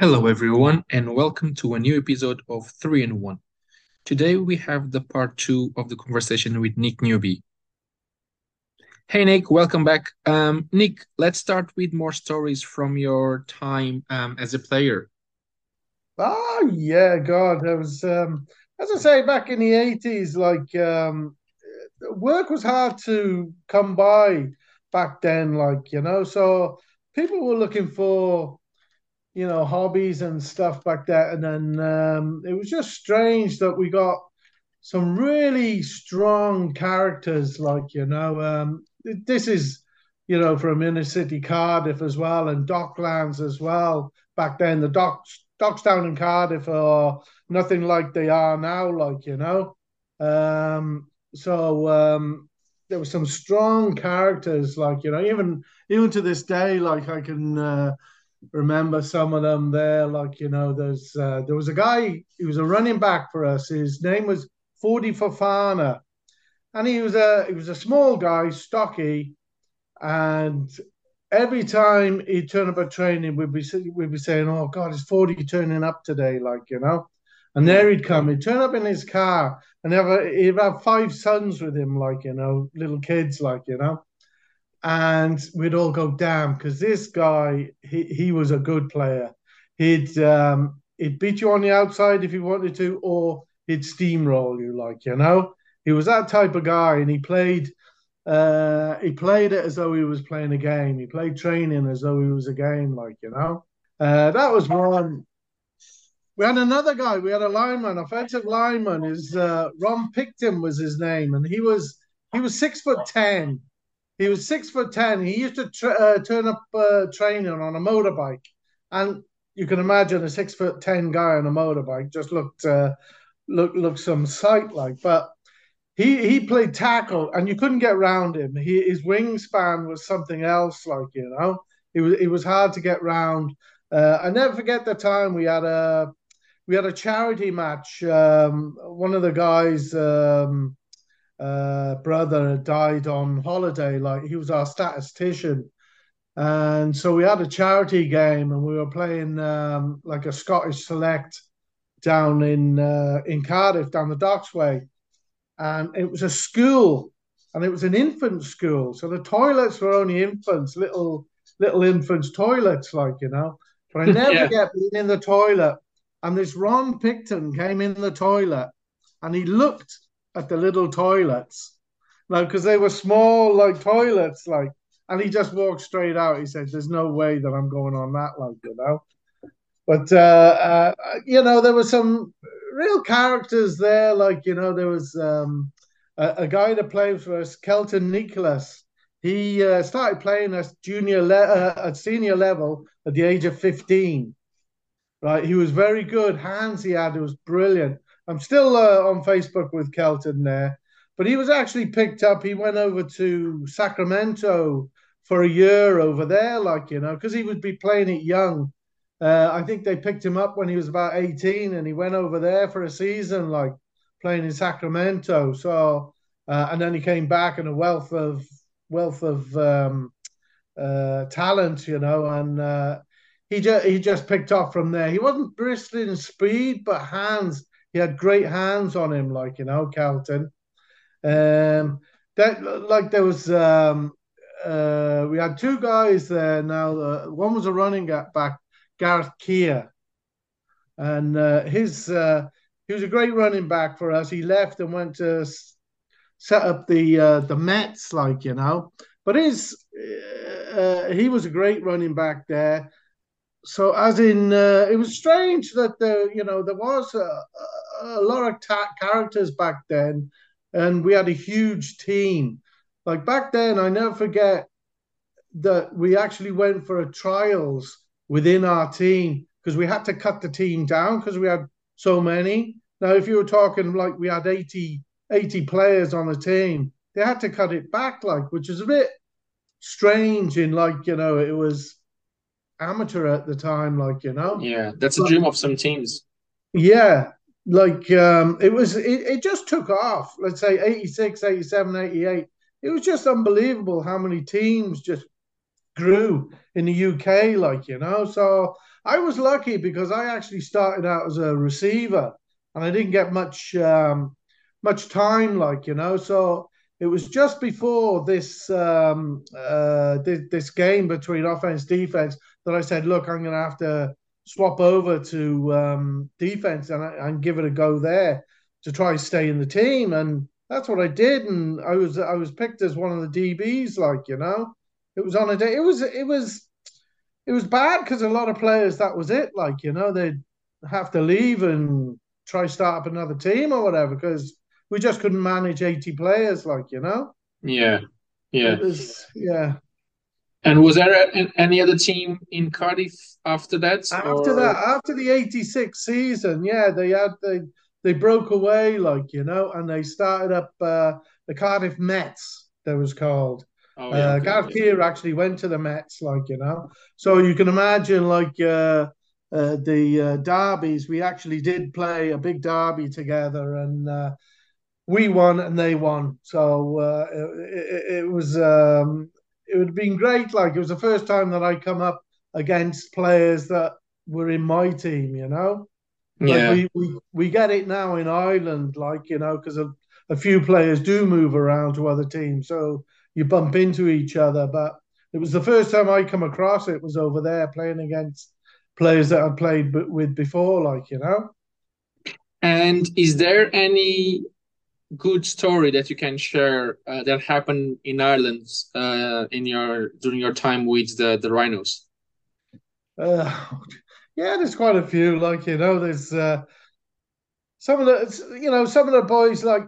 Hello, everyone, and welcome to a new episode of 3 in 1. Today we have the part two of the conversation with Nick Newby. Hey, Nick, welcome back. Um, Nick, let's start with more stories from your time um, as a player. Oh yeah, God, there was um, as I say back in the eighties, like um, work was hard to come by back then, like you know, so people were looking for you know hobbies and stuff back there, and then um, it was just strange that we got some really strong characters, like you know, um, this is you know from inner city Cardiff as well, and Docklands as well. Back then, the docks docks down in Cardiff are nothing like they are now, like you know. Um, so um, there were some strong characters, like you know, even even to this day, like I can uh, remember some of them there. Like you know, there's uh, there was a guy, he was a running back for us. His name was Fordy Fafana, and he was a he was a small guy, stocky, and every time he'd turn up at training, we'd be we'd be saying, "Oh God, is Fordy turning up today?" Like you know, and there he'd come. He'd turn up in his car, and have a, he'd have five sons with him, like you know, little kids, like you know, and we'd all go, "Damn!" Because this guy, he he was a good player. He'd um, he'd beat you on the outside if he wanted to, or he'd steamroll you, like you know. He was that type of guy, and he played uh, he played it as though he was playing a game. He played training as though he was a game, like you know. Uh, that was one. We had another guy. We had a lineman, offensive lineman. Is uh, Ron Picton was his name, and he was he was six foot ten. He was six foot ten. He used to tra- uh, turn up uh, training on a motorbike, and you can imagine a six foot ten guy on a motorbike just looked uh, looked looked some sight like. But he he played tackle, and you couldn't get around him. He, his wingspan was something else, like you know. It was it was hard to get round. Uh, I never forget the time we had a we had a charity match. Um, one of the guys' um, uh, brother died on holiday. Like he was our statistician, and so we had a charity game, and we were playing um, like a Scottish select down in uh, in Cardiff, down the Docks way and it was a school and it was an infant school so the toilets were only infants little little infants toilets like you know but i never yeah. being in the toilet and this ron picton came in the toilet and he looked at the little toilets like because they were small like toilets like and he just walked straight out he said there's no way that i'm going on that like you know but uh, uh, you know there were some real characters there. Like you know, there was um, a, a, guy that played for us, Kelton Nicholas. He uh, started playing at junior le- uh, at senior level at the age of fifteen. Right, he was very good. Hands he had, it was brilliant. I'm still uh, on Facebook with Kelton there, but he was actually picked up. He went over to Sacramento for a year over there, like you know, because he would be playing it young uh, I think they picked him up when he was about 18 and he went over there for a season, like playing in Sacramento. So, uh, and then he came back in a wealth of wealth of um, uh, talent, you know, and uh, he just he just picked off from there. He wasn't bristling speed, but hands. He had great hands on him, like you know, Carlton. Um, that like there was um, uh, we had two guys there now. Uh, one was a running back Gareth Keir, and uh, his uh, he was a great running back for us. He left and went to set up the uh, the Mets, like you know. But his uh, he was a great running back there. So as in, uh, it was strange that the you know there was a, a lot of ta- characters back then, and we had a huge team. Like back then, I never forget that we actually went for a trials within our team because we had to cut the team down because we had so many. Now, if you were talking like we had 80, 80 players on a team, they had to cut it back, like, which is a bit strange in like, you know, it was amateur at the time, like, you know. Yeah, that's a dream of some teams. Yeah. Like um it was it, it just took off. Let's say 86, 87, 88. It was just unbelievable how many teams just grew in the UK, like you know. So I was lucky because I actually started out as a receiver and I didn't get much um, much time, like you know. So it was just before this um, uh, this, this game between offense defense that I said, look, I'm going to have to swap over to um, defense and, and give it a go there to try stay in the team. And that's what I did. And I was I was picked as one of the DBs, like you know, it was on a day. It was it was it was bad because a lot of players that was it. Like you know, they'd have to leave and try start up another team or whatever because we just couldn't manage 80 players, like, you know? Yeah. Yeah. Was, yeah. And was there any other team in Cardiff after that? After or? that, after the 86 season, yeah, they had, they, they broke away, like, you know, and they started up uh, the Cardiff Mets, that was called. Oh, yeah, uh, Gareth Keir actually went to the Mets, like, you know. So you can imagine, like, uh, uh, the uh, derbies, we actually did play a big derby together, and uh, we won and they won. So uh, it, it, was um, it would have been great. Like it was the first time that I come up against players that were in my team. You know, yeah. Like we, we we get it now in Ireland, like you know, because a, a few players do move around to other teams, so you bump into each other. But it was the first time I come across it was over there playing against players that I'd played with before, like you know. And is there any good story that you can share uh, that happened in Ireland uh, in your during your time with the the Rhinos? Uh, yeah, there's quite a few. Like you know, there's uh, some of the you know some of the boys like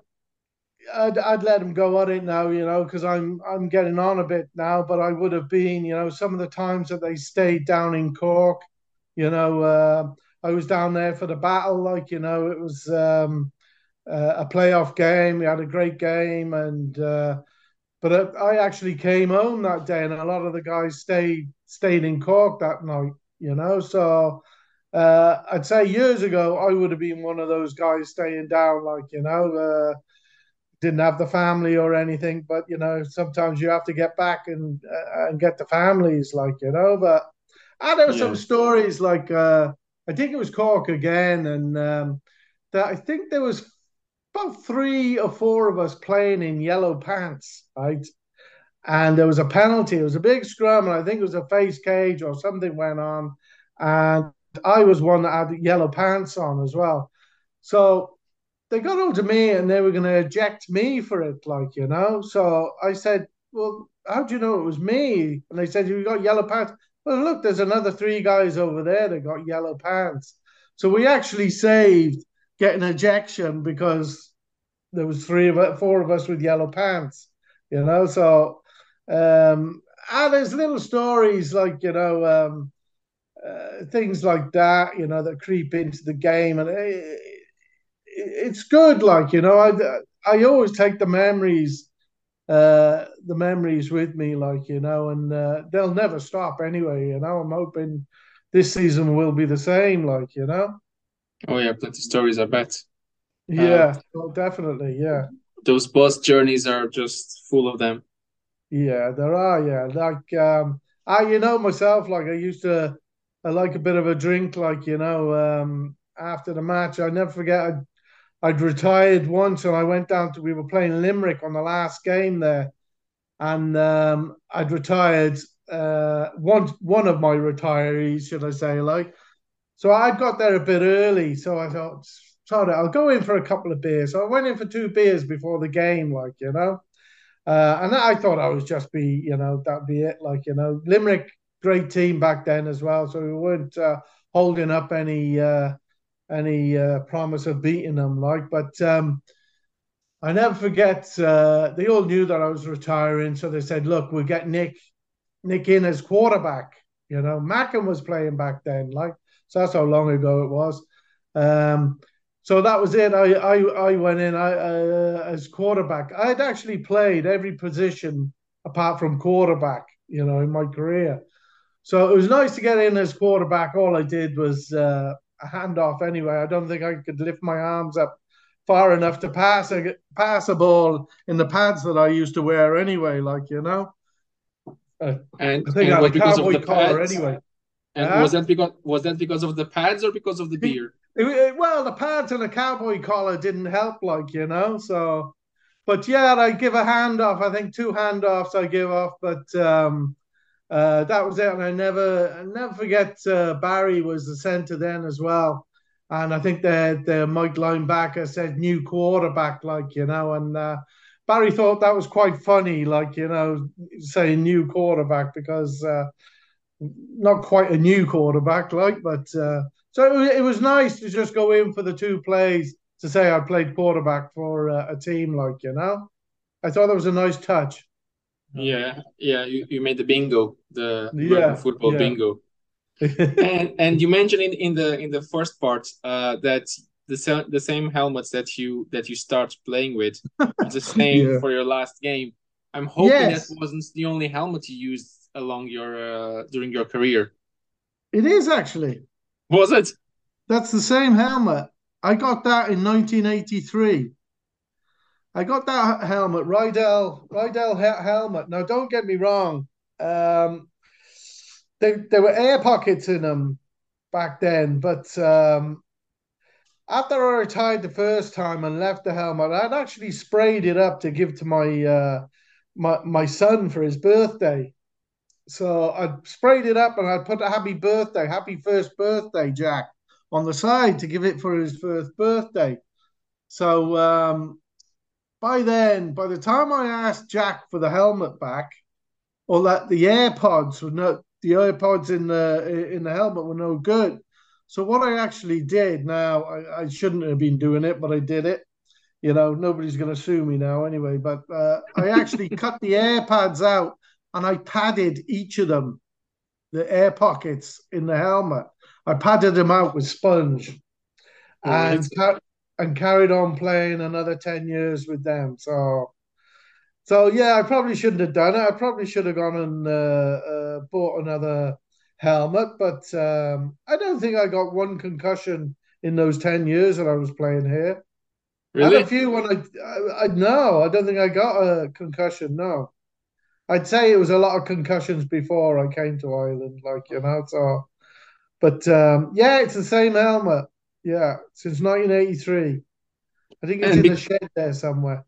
I'd, I'd let them go on it now, you know, because I'm I'm getting on a bit now. But I would have been, you know, some of the times that they stayed down in Cork, you know, uh, I was down there for the battle. Like you know, it was um, uh, a playoff game. We had a great game, and uh, but I actually came home that day, and a lot of the guys stayed stayed in Cork that night. You know, so uh, I'd say years ago I would have been one of those guys staying down, like you know, uh, didn't have the family or anything, but you know, sometimes you have to get back and uh, and get the families, like you know. But I know yeah. some stories like uh, I think it was Cork again, and um, that I think there was about three or four of us playing in yellow pants, right? And there was a penalty. It was a big scrum, and I think it was a face cage or something went on. And I was one that had yellow pants on as well. So they got hold of me and they were going to eject me for it, like, you know. So I said, Well, how do you know it was me? And they said, You got yellow pants. Well, look, there's another three guys over there that got yellow pants. So we actually saved get an ejection because there was three of it, four of us with yellow pants, you know. So, um, and there's little stories like you know, um, uh, things like that, you know, that creep into the game, and it, it's good. Like you know, I I always take the memories, uh, the memories with me, like you know, and uh, they'll never stop anyway. You know, I'm hoping this season will be the same. Like you know. Oh yeah, plenty stories. I bet. Yeah, well, definitely. Yeah. Those bus journeys are just full of them. Yeah, there are. Yeah, like um, I, you know, myself, like I used to, I like a bit of a drink. Like you know, um, after the match, I never forget. I'd, I'd retired once, and I went down to. We were playing Limerick on the last game there, and um, I'd retired. Uh, one one of my retirees, should I say, like so I got there a bit early, so I thought, sorry, I'll go in for a couple of beers. So I went in for two beers before the game, like you know, uh, and I thought I was just be, you know, that'd be it, like you know, Limerick, great team back then as well, so we weren't uh, holding up any uh, any uh, promise of beating them, like, but. Um, I never forget. Uh, they all knew that I was retiring, so they said, "Look, we'll get Nick, Nick in as quarterback." You know, Mackin was playing back then, like so that's how long ago it was. Um, so that was it. I I, I went in I, uh, as quarterback. I'd actually played every position apart from quarterback, you know, in my career. So it was nice to get in as quarterback. All I did was uh, a handoff anyway. I don't think I could lift my arms up far enough to pass a pass a ball in the pads that I used to wear anyway. Like you know, and, I think and I had a cowboy collar anyway. And Huh? was that because was that because of the pads or because of the beer? It- it- well, the pads and the cowboy collar didn't help, like you know. So, but yeah, I give a handoff. I think two handoffs I give off, but um, uh, that was it. And I never, I never forget uh, Barry was the centre then as well. And I think the the Mike linebacker said new quarterback, like you know, and uh, Barry thought that was quite funny, like you know, saying new quarterback because uh, not quite a new quarterback, like, but uh, so it was, it was nice to just go in for the two plays to say I played quarterback for uh, a team, like you know. I thought that was a nice touch. Yeah, yeah. You, you made the bingo, the Yeah, football yeah. bingo. And and you mentioned in, in the in the first part uh, that the the same helmets that you that you start playing with the same Yeah. for your last game. I'm hoping Yes. that wasn't the only helmet you used along your uh, during your career. It is actually. Was it? That's the same helmet. I got that in 1983. I got that helmet, Riddell, Riddell he- helmet. Now, don't get me wrong. Um, they, there were air pockets in them back then, but um, after I retired the first time and left the helmet, I'd actually sprayed it up to give to my uh, my my son for his birthday. So I sprayed it up and I put a happy birthday, happy first birthday, Jack, on the side to give it for his first birthday. So um, by then, by the time I asked Jack for the helmet back, or that the AirPods were no, the AirPods in the in the helmet were no good. So what I actually did now, I, I shouldn't have been doing it, but I did it. You know, nobody's going to sue me now anyway. But uh, I actually cut the AirPods out and I padded each of them, the air pockets in the helmet. I padded them out with sponge and ca- and carried on playing another 10 years with them. So so yeah, I probably shouldn't have done it. I probably should have gone and uh, uh, bought another helmet, but um, I don't think I got one concussion in those 10 years that I was playing here. I had Really? a few when I, I, I no, I don't think I got a concussion. No, I'd say it was a lot of concussions before I came to Ireland, like you know. So, but um, yeah, it's the same helmet. Yeah, since 1983. I think it's And in the shed there somewhere.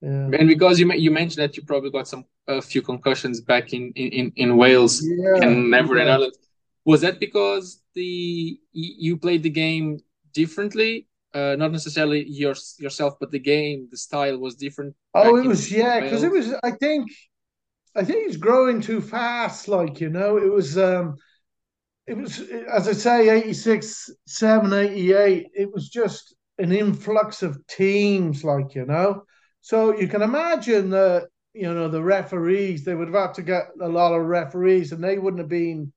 Yeah, And because you you mentioned that you probably got some a few concussions back in in in Wales yeah, and never in. Ireland. Was that because the you played the game differently? Uh, not necessarily your, yourself, but the game, the style was different. Oh, it was yeah, because it was. I think, I think it's growing too fast. Like you know, it was. um It was as I say, 86, 7, 88. It was just an influx of teams. Like you know, so you can imagine that you know the referees. They would have had to get a lot of referees, and they wouldn't have been,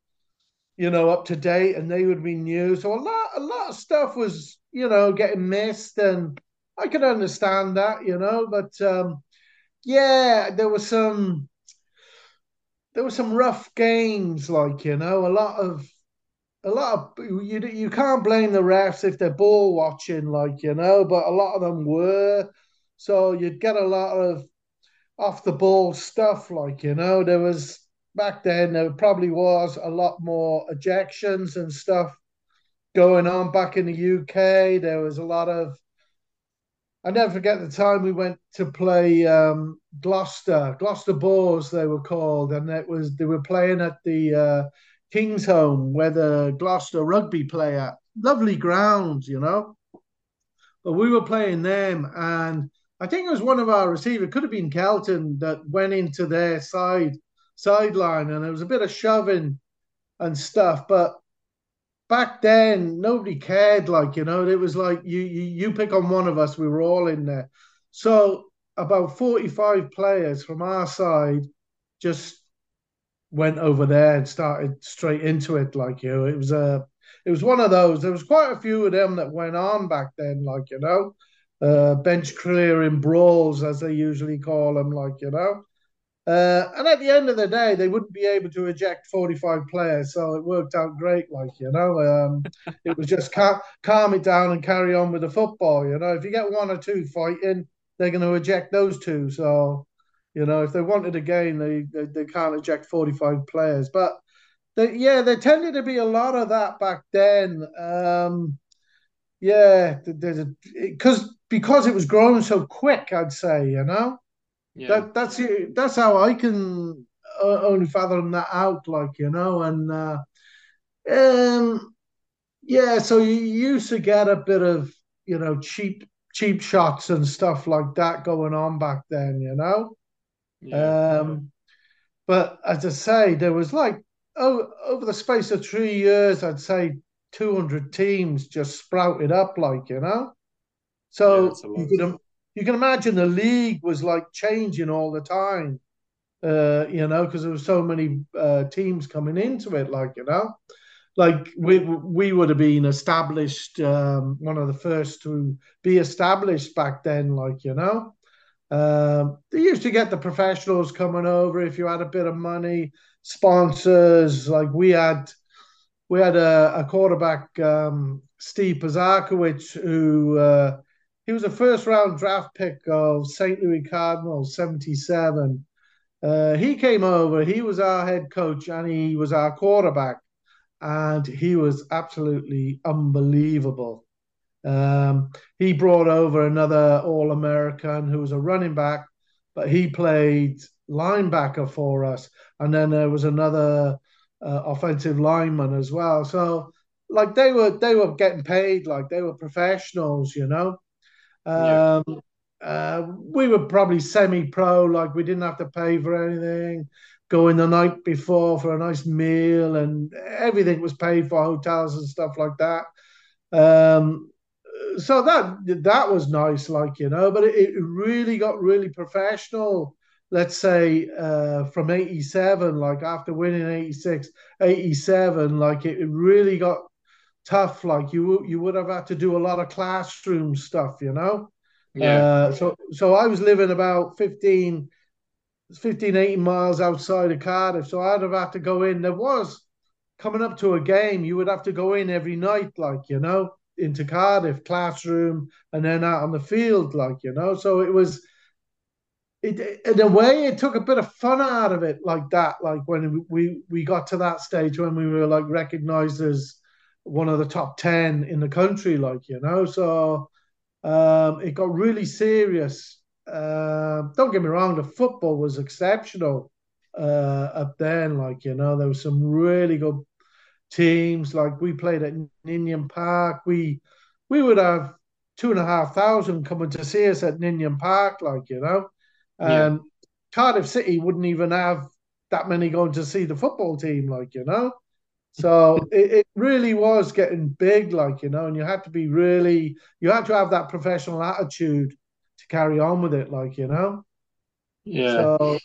you know, up to date, and they would be new. So a lot, a lot of stuff was, you know, getting missed, and I could understand that, you know, but. um yeah, there was some there were some rough games, like you know, a lot of a lot of you you can't blame the refs if they're ball watching, like you know, but a lot of them were. So you'd get a lot of off the ball stuff, like you know. There was back then there probably was a lot more ejections and stuff going on back in the UK. There was a lot of I never forget the time we went to play um, Gloucester, Gloucester Boars, they were called, and it was they were playing at the uh, Kingsholm where the Gloucester rugby play at. Lovely grounds, you know. But we were playing them, and I think it was one of our receivers, could have been Kelton, that went into their side sideline, and there was a bit of shoving and stuff. But back then nobody cared like you know it was like you, you you pick on one of us we were all in there. So about 45 players from our side just went over there and started straight into it like you it was a it was one of those there was quite a few of them that went on back then like you know uh bench clearing brawls as they usually call them like you know uh, and at the end of the day, they wouldn't be able to eject 45 players, so it worked out great. Like you know, um, it was just cal- calm it down and carry on with the football. You know, if you get one or two fighting, they're going to eject those two. So, you know, if they wanted a game, they, they they can't eject 45 players. But the, yeah, there tended to be a lot of that back then. Um, yeah, because because it was growing so quick. I'd say, you know, yeah. that that's that's how I can uh, only fathom that out. Like you know, and uh, um, yeah, so you used to get a bit of you know cheap cheap shots and stuff like that going on back then. You know, yeah. um, but as I say, there was like oh, over the space of three years, I'd say 200 teams just sprouted up, like, you know? So yeah, you, can, you can imagine the league was like changing all the time, uh, you know, because there were so many uh, teams coming into it, like, you know? Like we we would have been established, um, one of the first to be established back then, like you know. Um, they used to get the professionals coming over if you had a bit of money, sponsors. Like we had, we had a, a quarterback, um, Steve Pisarkiewicz, who uh, he was a first round draft pick of St. Louis Cardinals, 77. Uh, he came over, he was our head coach, and he was our quarterback, and he was absolutely unbelievable. Um, he brought over another All American who was a running back, but he played linebacker for us. And then there was another uh, offensive lineman as well. So, like they were, they were getting paid like they were professionals, you know. Um, yeah. uh, we were probably semi-pro, like we didn't have to pay for anything. Going the night before for a nice meal, and everything was paid for hotels and stuff like that. Um, so that that was nice, like you know, but it, it really got really professional. Let's say uh, from 87, like after winning 86, 87, like it, it really got tough. Like you you would have had to do a lot of classroom stuff, you know. Yeah. Uh, so so I was living about 15, 15, 18 miles outside of Cardiff. So I'd have had to go in. There was coming up to a game, you would have to go in every night, like you know into Cardiff classroom and then out on the field, like you know. So it was, it in a way, it took a bit of fun out of it, like that. Like when we we got to that stage when we were like recognized as one of the top ten in the country, like you know. So um, it got really serious. Uh, don't get me wrong, the football was exceptional uh, up then. Like you know, there was some really good teams. Like we played at Ninian Park. We we would have two and a half thousand coming to see us at Ninian Park, like you know. Um, yeah. Cardiff City wouldn't even have that many going to see the football team, like you know. So it, it really was getting big, like you know, and you had to be really, you had to have that professional attitude to carry on with it, like you know. Yeah. So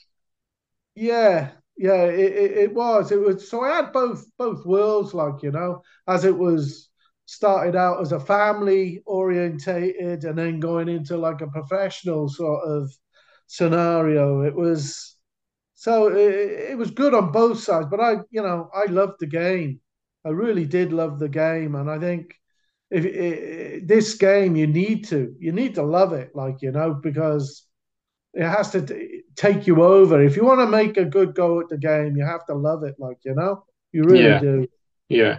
yeah, yeah, it, it, it, was. It was so I had both both worlds, like you know, as it was started out as a family orientated and then going into like a professional sort of scenario. It was so it, it was good on both sides, but I, you know, I loved the game. I really did love the game, and I think if this game you need to you need to love it, like you know, because it has to t- take you over. If you want to make a good go at the game, you have to love it. Like you know, you really yeah. do. Yeah.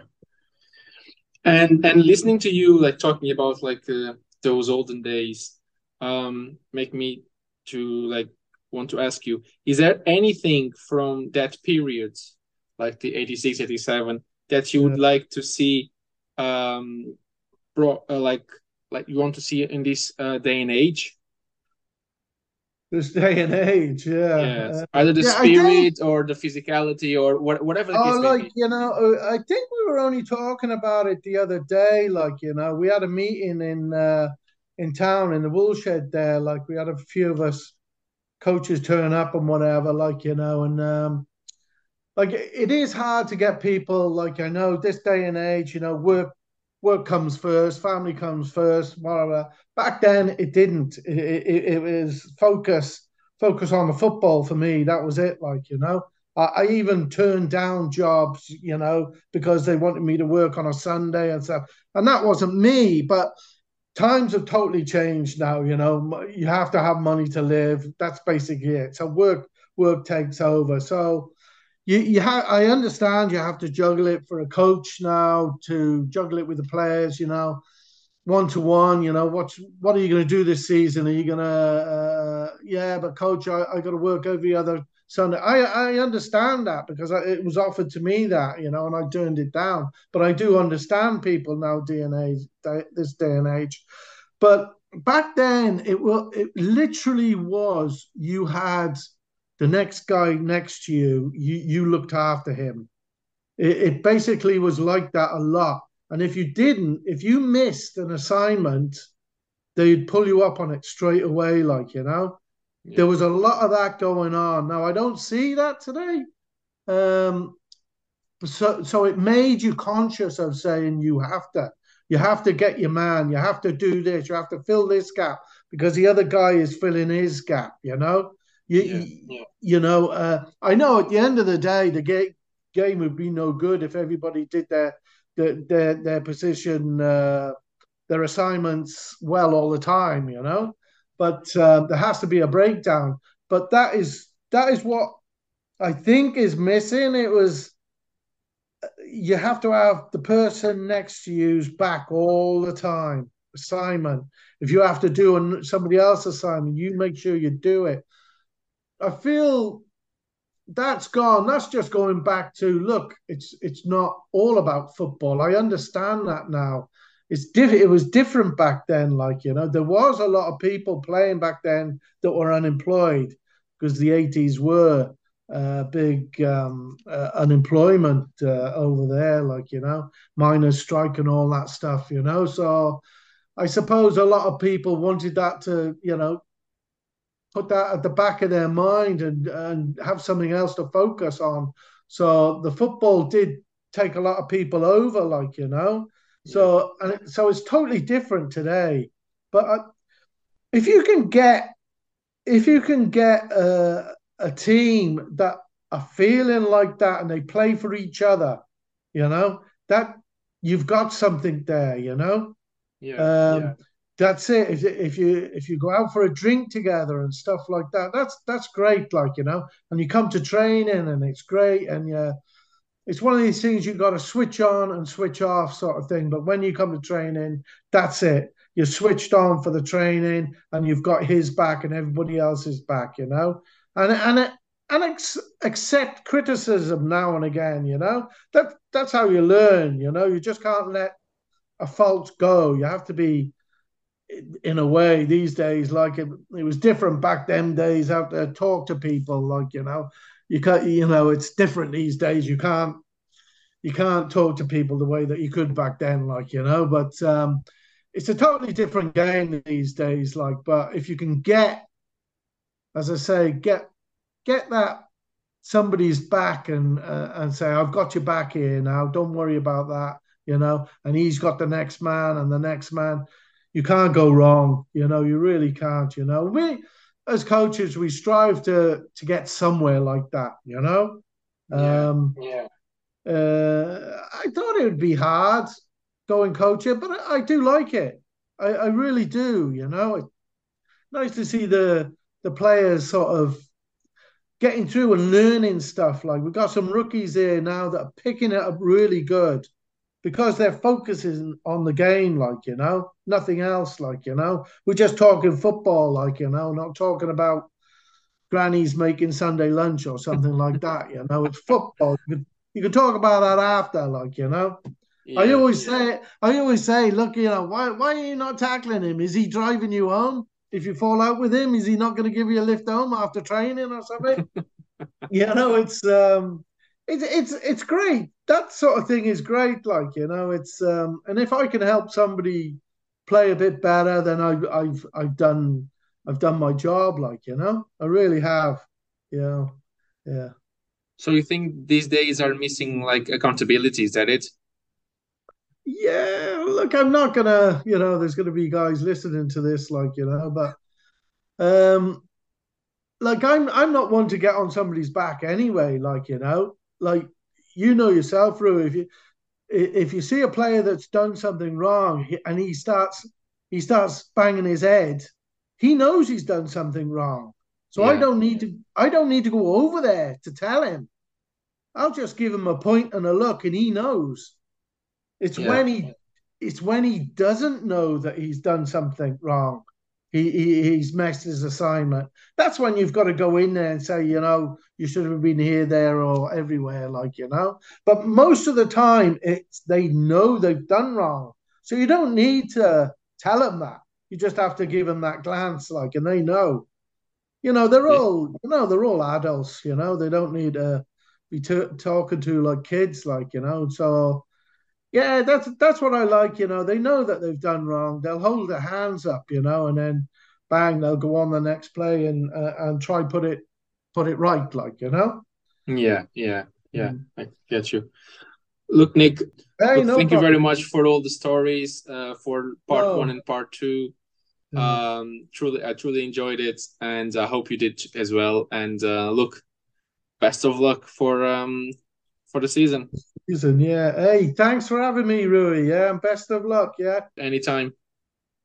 And and listening to you like talking about like uh, those olden days, um, make me to like want to ask you: Is there anything from that period, like the 86, 87, that you would yeah. like to see, um, bro, uh, like like you want to see in this uh, day and age? this day and age. Yeah, yes. Uh, either the yeah, spirit think, or the physicality or what, whatever. oh, like you know, uh, I think we were only talking about it the other day. Like you know, we had a meeting in uh, in town in the woolshed there. Like we had a few of us coaches turn up and whatever. Like you know, and um, like it is hard to get people. Like I know this day and age, you know, work work comes first, family comes first, whatever. Back then, it didn't. It, it, it, was focus, focus on the football for me. That was it. Like you know, I, I, even turned down jobs, you know, because they wanted me to work on a Sunday and stuff, and that wasn't me. But times have totally changed now. You know, you have to have money to live. That's basically it. So work, work takes over. So you you have I understand you have to juggle it for a coach now to juggle it with the players, you know, one to one. You know, what what are you going to do this season? Are you going to uh, yeah, but coach, I, I got to work every other Sunday. I I understand that because it was offered to me that you know, and I turned it down. But I do understand people now, DNA this day and age. But back then, it will it literally was you had the next guy next to you, you, you looked after him. It, it basically was like that a lot. And if you didn't, if you missed an assignment, they'd pull you up on it straight away, like, you know? Yeah. There was a lot of that going on. Now, I don't see that today. Um, so, so it made you conscious of saying you have to, you have to get your man, you have to do this, you have to fill this gap because the other guy is filling his gap, you know? You, yeah, yeah. you know, uh, I know at the end of the day, the ga- game would be no good if everybody did their their their, their position, uh, their assignments well all the time. You know, but uh, there has to be a breakdown. But that is that is what I think is missing. It was you have to have the person next to you's back all the time. Assignment. If you have to do somebody else's assignment, you make sure you do it. I feel that's gone. That's just going back to look. It's it's not all about football. I understand that now. It's diff- It was different back then. Like you know, there was a lot of people playing back then that were unemployed because the eighties were uh, big um, uh, unemployment uh, over there. Like you know, miners strike and all that stuff. You know, so I suppose a lot of people wanted that to you know put that at the back of their mind and and have something else to focus on. So the football did take a lot of people over, like you know. So and so it's totally different today. But uh, if you can get if you can get a, a team that are feeling like that and they play for each other, you know that you've got something there, you know. Yeah. Um, yeah that's it. If, if you if you go out for a drink together and stuff like that, that's that's great. Like you know, and you come to training and it's great, and yeah, it's one of these things you have got to switch on and switch off, sort of thing. But when you come to training, that's it. You're switched on for the training, and you've got his back and everybody else's back. You know, and and and ex- accept criticism now and again. You know, that that's how you learn. You know, you just can't let a fault go. You have to be in a way these days like it, it was different back then days have to talk to people like you know you can't you know it's different these days you can't you can't talk to people the way that you could back then like you know but um it's a totally different game these days like but if you can get as i say get get that somebody's back and uh, and say i've got your back here now don't worry about that you know and he's got the next man and the next man you can't go wrong. You know, you really can't. You know, we as coaches we strive to to get somewhere like that. You know, yeah. Um, yeah. Uh, I thought it would be hard going coaching, but I, I do like it. I, I, really do. You know, it's nice to see the the players sort of getting through and learning stuff. Like we've got some rookies here now that are picking it up really good because they're focusing on the game, like, you know, nothing else, like, you know. We're just talking football, like, you know, not talking about grannies making Sunday lunch or something like that, you know. It's football. You can, you can talk about that after, like, you know. Yeah, I always yeah. say, I always say, look, you know, why why are you not tackling him? Is he driving you home? If you fall out with him, is he not going to give you a lift home after training or something? you know, it's um, it's it's it's great. That sort of thing is great. Like you know, it's um, and if I can help somebody play a bit better, then I've I've I've done I've done my job. Like you know, I really have. You know, yeah. So you think these days are missing like accountability? Is that it? Yeah. Look, I'm not gonna. You know, there's gonna be guys listening to this, like you know, but um, like I'm I'm not one to get on somebody's back anyway. Like you know, like you know yourself, Rui, if you if you see a player that's done something wrong and he starts he starts banging his head, he knows he's done something wrong. So yeah. I don't need to I don't need to go over there to tell him. I'll just give him a point and a look, and he knows. It's Yeah. when he it's when he doesn't know that he's done something wrong. He, he he's messed his assignment. That's when you've got to go in there and say, you know, you should have been here, there, or everywhere, like you know. But most of the time, it's they know they've done wrong, so you don't need to tell them that. You just have to give them that glance, like, and they know. You know, they're Yeah. all you know, they're all adults. You know, they don't need to be t- talking to like kids, like you know. So yeah, that's that's what I like. You know, they know that they've done wrong. They'll hold their hands up, you know, and then bang, they'll go on the next play and uh, and try put it put it right, like you know. Yeah, yeah, yeah. Mm. I get you. Look, Nick, Hey, look, no thank you very much for all the stories, uh, for part No. one and part two. Mm. Um, truly, I truly enjoyed it, and I hope you did as well. And uh, look, best of luck for um for the season. Season, yeah. Hey, thanks for having me, Rui. Yeah, and best of luck. Yeah. Anytime.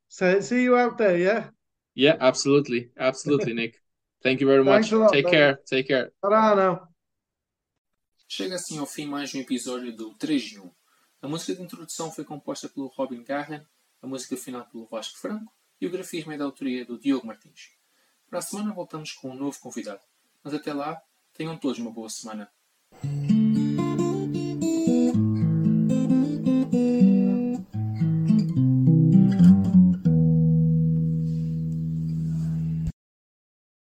So see you out there. Yeah. Yeah, absolutely, absolutely, Nick. Thank you very much. Lot, Take brother. care. Take care. Ta-ra now. Chega assim ao fim mais um episódio do 3 de 1. A música de introdução foi composta pelo Robin Garren, a música final pelo Vasco Franco e o grafismo é da autoria do Diogo Martins. Para a semana voltamos com um novo convidado. Mas até lá, tenham todos uma boa semana.